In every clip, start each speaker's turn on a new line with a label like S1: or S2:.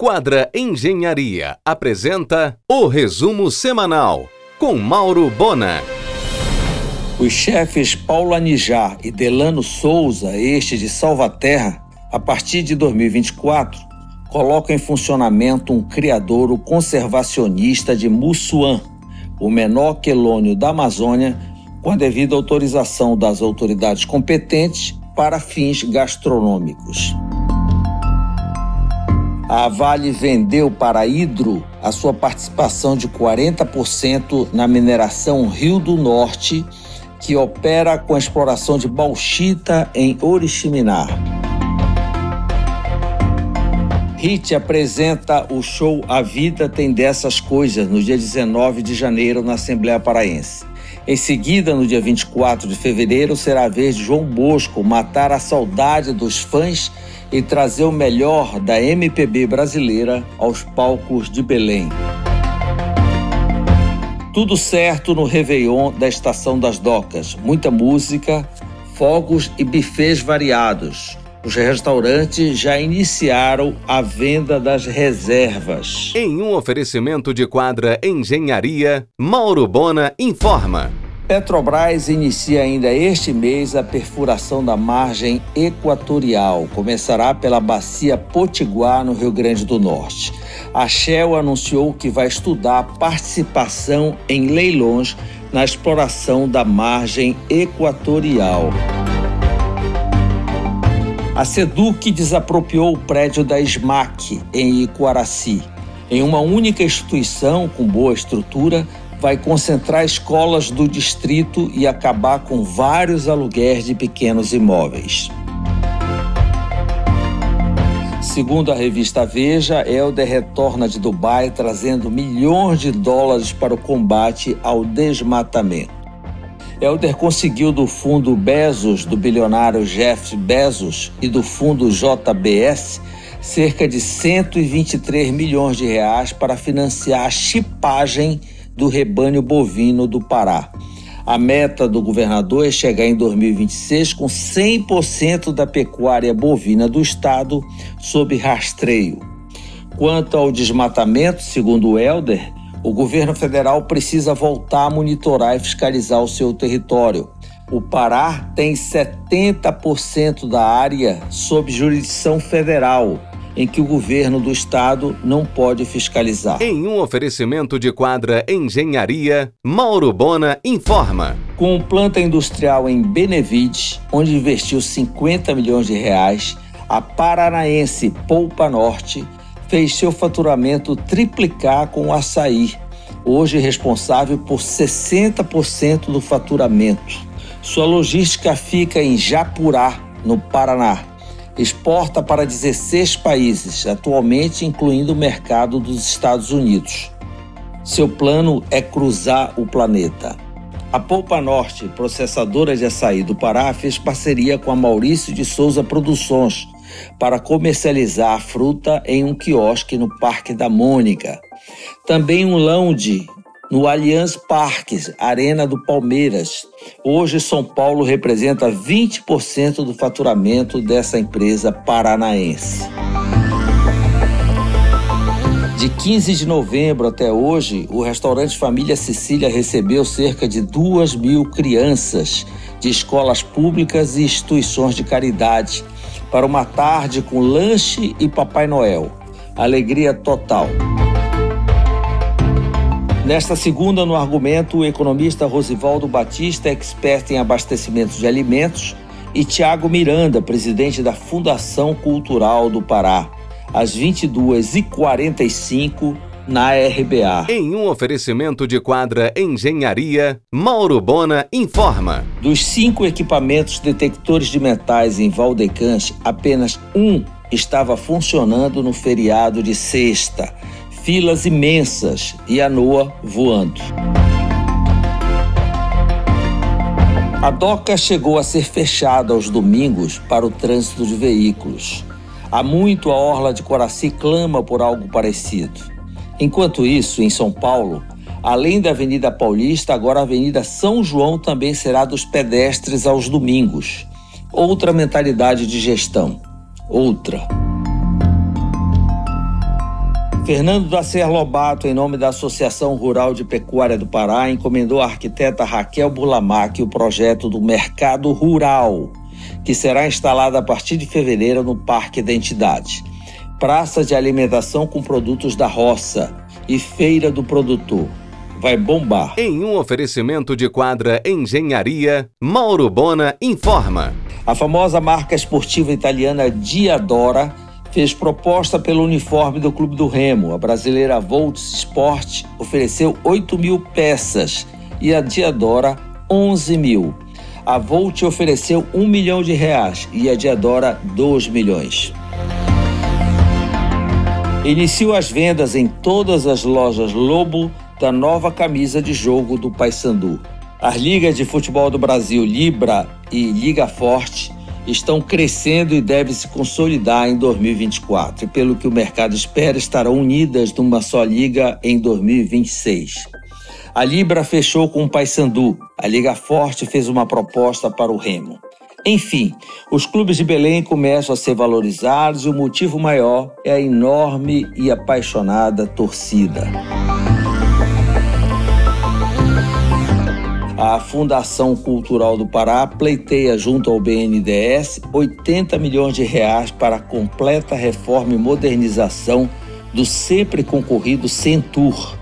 S1: Quadra Engenharia apresenta o resumo semanal com Mauro Bona.
S2: Os chefes Paulo Anijar e Delano Souza, este de Salvaterra, a partir de 2024, colocam em funcionamento um criadouro conservacionista de Mussuã, o menor quelônio da Amazônia, com a devida autorização das autoridades competentes para fins gastronômicos. A Vale vendeu para a Hidro a sua participação de 40% na mineração Rio do Norte, que opera com a exploração de bauxita em Oriximiná. HIT apresenta o show A Vida Tem Dessas Coisas no dia 19 de janeiro na Assembleia Paraense. Em seguida, no dia 24 de fevereiro, será a vez de João Bosco matar a saudade dos fãs e trazer o melhor da MPB brasileira aos palcos de Belém. Tudo certo no Réveillon da Estação das Docas. Muita música, fogos e bufês variados. Os restaurantes já iniciaram a venda das reservas.
S1: Em um oferecimento de quadra Engenharia, Mauro Bona informa.
S2: Petrobras inicia ainda este mês a perfuração da margem equatorial. Começará pela bacia Potiguar, no Rio Grande do Norte. A Shell anunciou que vai estudar participação em leilões na exploração da margem equatorial. A Seduc desapropriou o prédio da SMAC em Iquaraci. Em uma única instituição com boa estrutura, vai concentrar escolas do distrito e acabar com vários aluguéis de pequenos imóveis. Segundo a revista Veja, Helder retorna de Dubai trazendo milhões de dólares para o combate ao desmatamento. Helder conseguiu do fundo Bezos, do bilionário Jeff Bezos, e do fundo JBS cerca de 123 milhões de reais para financiar a chipagem do rebanho bovino do Pará. A meta do governador é chegar em 2026 com 100% da pecuária bovina do estado sob rastreio. Quanto ao desmatamento, segundo o Helder, o governo federal precisa voltar a monitorar e fiscalizar o seu território. O Pará tem 70% da área sob jurisdição federal em que o governo do estado não pode fiscalizar.
S1: Em um oferecimento de quadra Engenharia, Mauro Bona informa.
S2: Com planta industrial em Benevides, onde investiu 50 milhões de reais, a paranaense Poupa Norte fez seu faturamento triplicar com o açaí, hoje responsável por 60% do faturamento. Sua logística fica em Japurá, no Paraná exporta para 16 países, atualmente incluindo o mercado dos Estados Unidos. Seu plano é cruzar o planeta. A Polpa Norte, processadora de açaí do Pará, fez parceria com a Maurício de Souza Produções para comercializar a fruta em um quiosque no Parque da Mônica. Também um lounge no Allianz Parques, Arena do Palmeiras. Hoje, São Paulo representa 20% do faturamento dessa empresa paranaense. De 15 de novembro até hoje, o restaurante Família Sicília recebeu cerca de 2 mil crianças de escolas públicas e instituições de caridade para uma tarde com lanche e Papai Noel. Alegria total. Nesta segunda, no argumento, o economista Rosivaldo Batista, expert em abastecimento de alimentos, e Tiago Miranda, presidente da Fundação Cultural do Pará, às 22h45 na RBA.
S1: Em um oferecimento de quadra Engenharia, Mauro Bona informa.
S2: Dos cinco equipamentos detectores de metais em Valdecante, apenas um estava funcionando no feriado de sexta filas imensas e a Noa voando. A doca chegou a ser fechada aos domingos para o trânsito de veículos. Há muito a Orla de Coraci clama por algo parecido. Enquanto isso, em São Paulo, além da Avenida Paulista, agora a Avenida São João também será dos pedestres aos domingos. Outra mentalidade de gestão. Outra. Fernando da Serra Lobato, em nome da Associação Rural de Pecuária do Pará, encomendou à arquiteta Raquel Bulamac o projeto do Mercado Rural, que será instalado a partir de fevereiro no Parque da Entidade. Praça de alimentação com produtos da roça e feira do produtor. Vai bombar.
S1: Em um oferecimento de quadra Engenharia, Mauro Bona informa.
S2: A famosa marca esportiva italiana Diadora fez proposta pelo uniforme do Clube do Remo. A brasileira Volts Sport ofereceu 8 mil peças e a Diadora 11 mil. A Volt ofereceu 1 milhão de reais e a Diadora 2 milhões. Iniciou as vendas em todas as lojas Lobo da nova camisa de jogo do Paysandu. As ligas de futebol do Brasil, Libra e Liga Forte, estão crescendo e devem se consolidar em 2024. E pelo que o mercado espera, estarão unidas numa só liga em 2026. A Libra fechou com o Paysandu. A Liga Forte fez uma proposta para o Remo. Enfim, os clubes de Belém começam a ser valorizados e o motivo maior é a enorme e apaixonada torcida. A Fundação Cultural do Pará pleiteia junto ao BNDES 80 milhões de reais para a completa reforma e modernização do sempre concorrido Centur.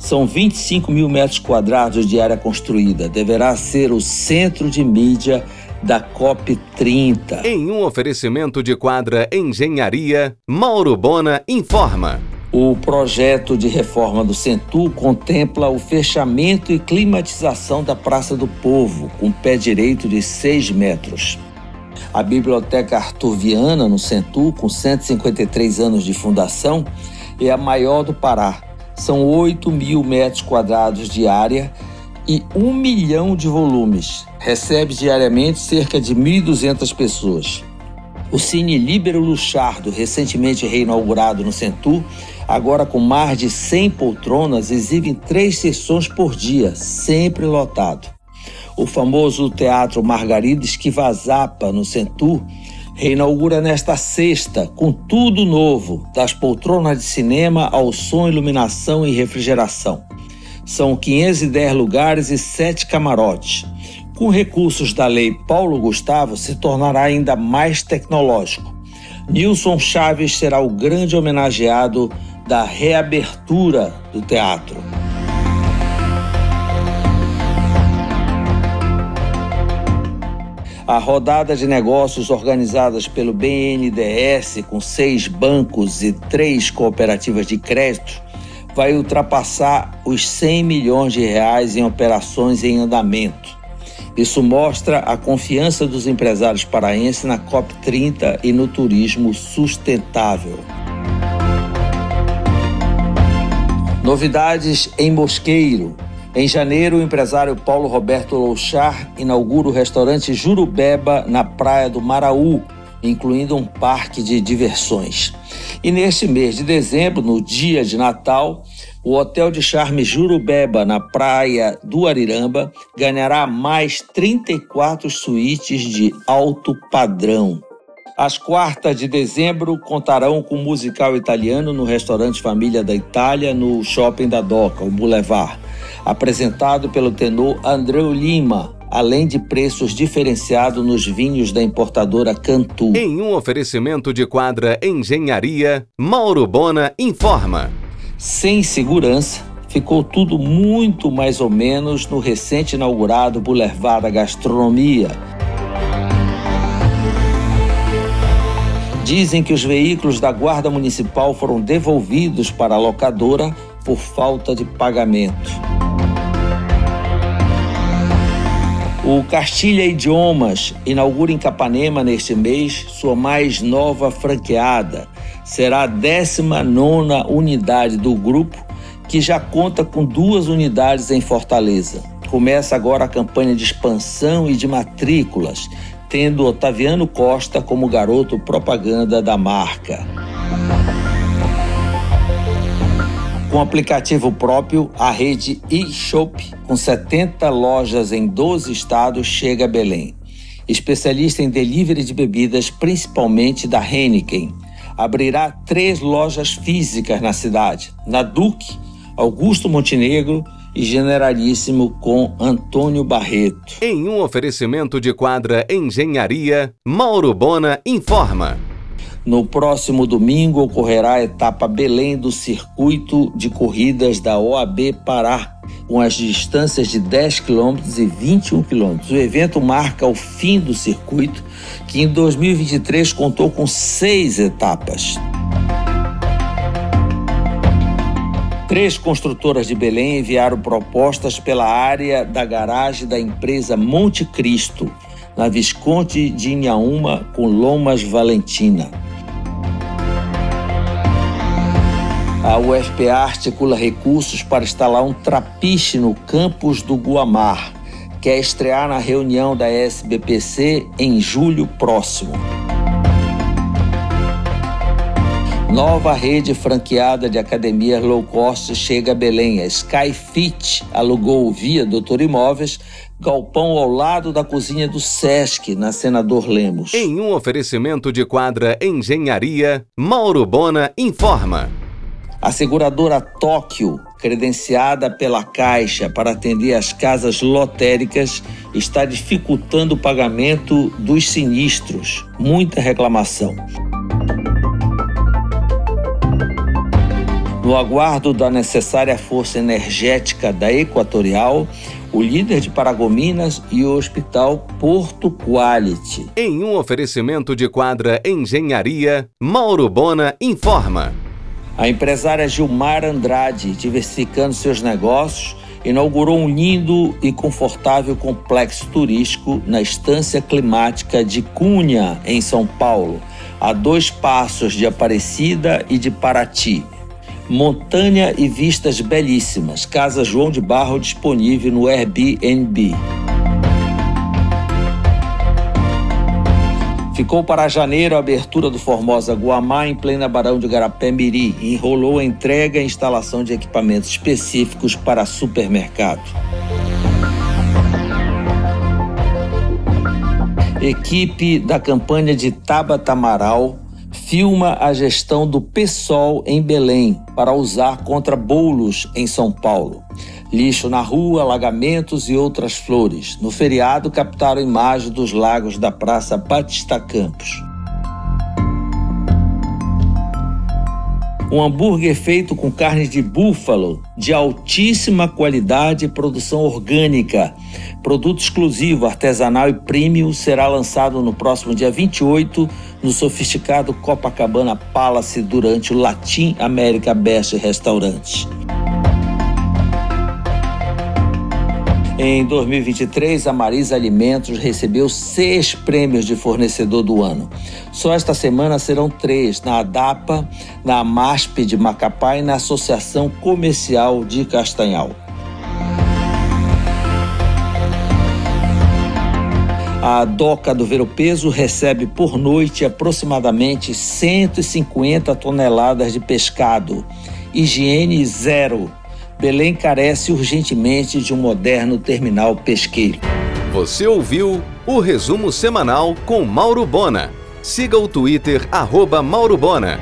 S2: São 25 mil metros quadrados de área construída. Deverá ser o centro de mídia da COP 30.
S1: Em um oferecimento de quadra Engenharia, Mauro Bona informa.
S2: O projeto de reforma do Centur contempla o fechamento e climatização da Praça do Povo, com pé direito de 6 metros. A Biblioteca Artuviana, no Centur, com 153 anos de fundação, é a maior do Pará. São 8 mil metros quadrados de área e 1 milhão de volumes. Recebe diariamente cerca de 1.200 pessoas. O Cine Libero Luchardo, recentemente reinaugurado no Centur, agora com mais de 100 poltronas, exibe três sessões por dia, sempre lotado. O famoso Teatro Margarida Esquivazapa, no Centur, reinaugura nesta sexta, com tudo novo, das poltronas de cinema ao som, iluminação e refrigeração. São 510 lugares e 7 camarotes. Com recursos da Lei Paulo Gustavo, se tornará ainda mais tecnológico. Nilson Chaves será o grande homenageado da reabertura do teatro. A rodada de negócios organizadas pelo BNDES, com seis bancos e três cooperativas de crédito, vai ultrapassar os 100 milhões de reais em operações em andamento. Isso mostra a confiança dos empresários paraenses na COP30 e no turismo sustentável. Novidades em Mosqueiro. Em janeiro, o empresário Paulo Roberto Louchar inaugura o restaurante Jurubeba na praia do Maraú, incluindo um parque de diversões. E neste mês de dezembro, no dia de Natal, o Hotel de Charme Jurubeba, na praia do Ariramba, ganhará mais 34 suítes de alto padrão. As quartas de dezembro contarão com musical italiano no restaurante Família da Itália, no Shopping da Doca, o Boulevard, apresentado pelo tenor Andreu Lima, além de preços diferenciados nos vinhos da importadora Cantu.
S1: Em um oferecimento de quadra Engenharia, Mauro Bona informa.
S2: Sem segurança, ficou tudo muito mais ou menos no recente inaugurado Boulevard da Gastronomia. Dizem que os veículos da Guarda Municipal foram devolvidos para a locadora por falta de pagamento. O Castilha Idiomas inaugura em Capanema neste mês sua mais nova franqueada. Será a 19 unidade do grupo, que já conta com duas unidades em Fortaleza. Começa agora a campanha de expansão e de matrículas, tendo Otaviano Costa como garoto propaganda da marca. Com aplicativo próprio, a rede eShop, com 70 lojas em 12 estados, chega a Belém. Especialista em delivery de bebidas, principalmente da Heineken. Abrirá três lojas físicas na cidade: na Duque, Augusto Montenegro e Generalíssimo com Antônio Barreto.
S1: Em um oferecimento de quadra Engenharia, Mauro Bona informa.
S2: No próximo domingo ocorrerá a etapa Belém do circuito de corridas da OAB Pará, com as distâncias de 10 km e 21 km. O evento marca o fim do circuito, que em 2023 contou com seis etapas. Três construtoras de Belém enviaram propostas pela área da garagem da empresa Monte Cristo, na Visconde de Inhaúma, com Lomas Valentina. A UFPA articula recursos para instalar um trapiche no campus do Guamar, que é estrear na reunião da SBPC em julho próximo. Nova rede franqueada de academias low cost chega a Belém. A Skyfit alugou via Doutor Imóveis galpão ao lado da cozinha do Sesc, na Senador Lemos.
S1: Em um oferecimento de quadra Engenharia, Mauro Bona informa.
S2: A seguradora Tóquio, credenciada pela Caixa para atender as casas lotéricas, está dificultando o pagamento dos sinistros. Muita reclamação. No aguardo da necessária força energética da Equatorial, o líder de Paragominas e o Hospital Porto Quality.
S1: Em um oferecimento de quadra Engenharia, Mauro Bona informa.
S2: A empresária Gilmar Andrade, diversificando seus negócios, inaugurou um lindo e confortável complexo turístico na estância climática de Cunha, em São Paulo, a dois passos de Aparecida e de Paraty. Montanha e vistas belíssimas. Casa João de Barro disponível no Airbnb. Ficou para janeiro a abertura do Formosa Guamá em plena Barão de Garapé-Miri e enrolou a entrega e instalação de equipamentos específicos para supermercado. Equipe da campanha de Tabata Amaral filma a gestão do PSOL em Belém para usar contra bolos em São Paulo. Lixo na rua, alagamentos e outras flores. No feriado, captaram imagens dos lagos da Praça Batista Campos. Um hambúrguer feito com carne de búfalo de altíssima qualidade e produção orgânica. Produto exclusivo, artesanal e premium será lançado no próximo dia 28 no sofisticado Copacabana Palace durante o Latin America Best Restaurante. Em 2023, a Marisa Alimentos recebeu seis prêmios de fornecedor do ano. Só esta semana serão três: na ADAPA, na AMASP de Macapá e na Associação Comercial de Castanhal. A doca do Ver Peso recebe por noite aproximadamente 150 toneladas de pescado. Higiene zero. Belém carece urgentemente de um moderno terminal pesqueiro.
S1: Você ouviu o resumo semanal com Mauro Bona. Siga o Twitter, arroba Mauro Bona.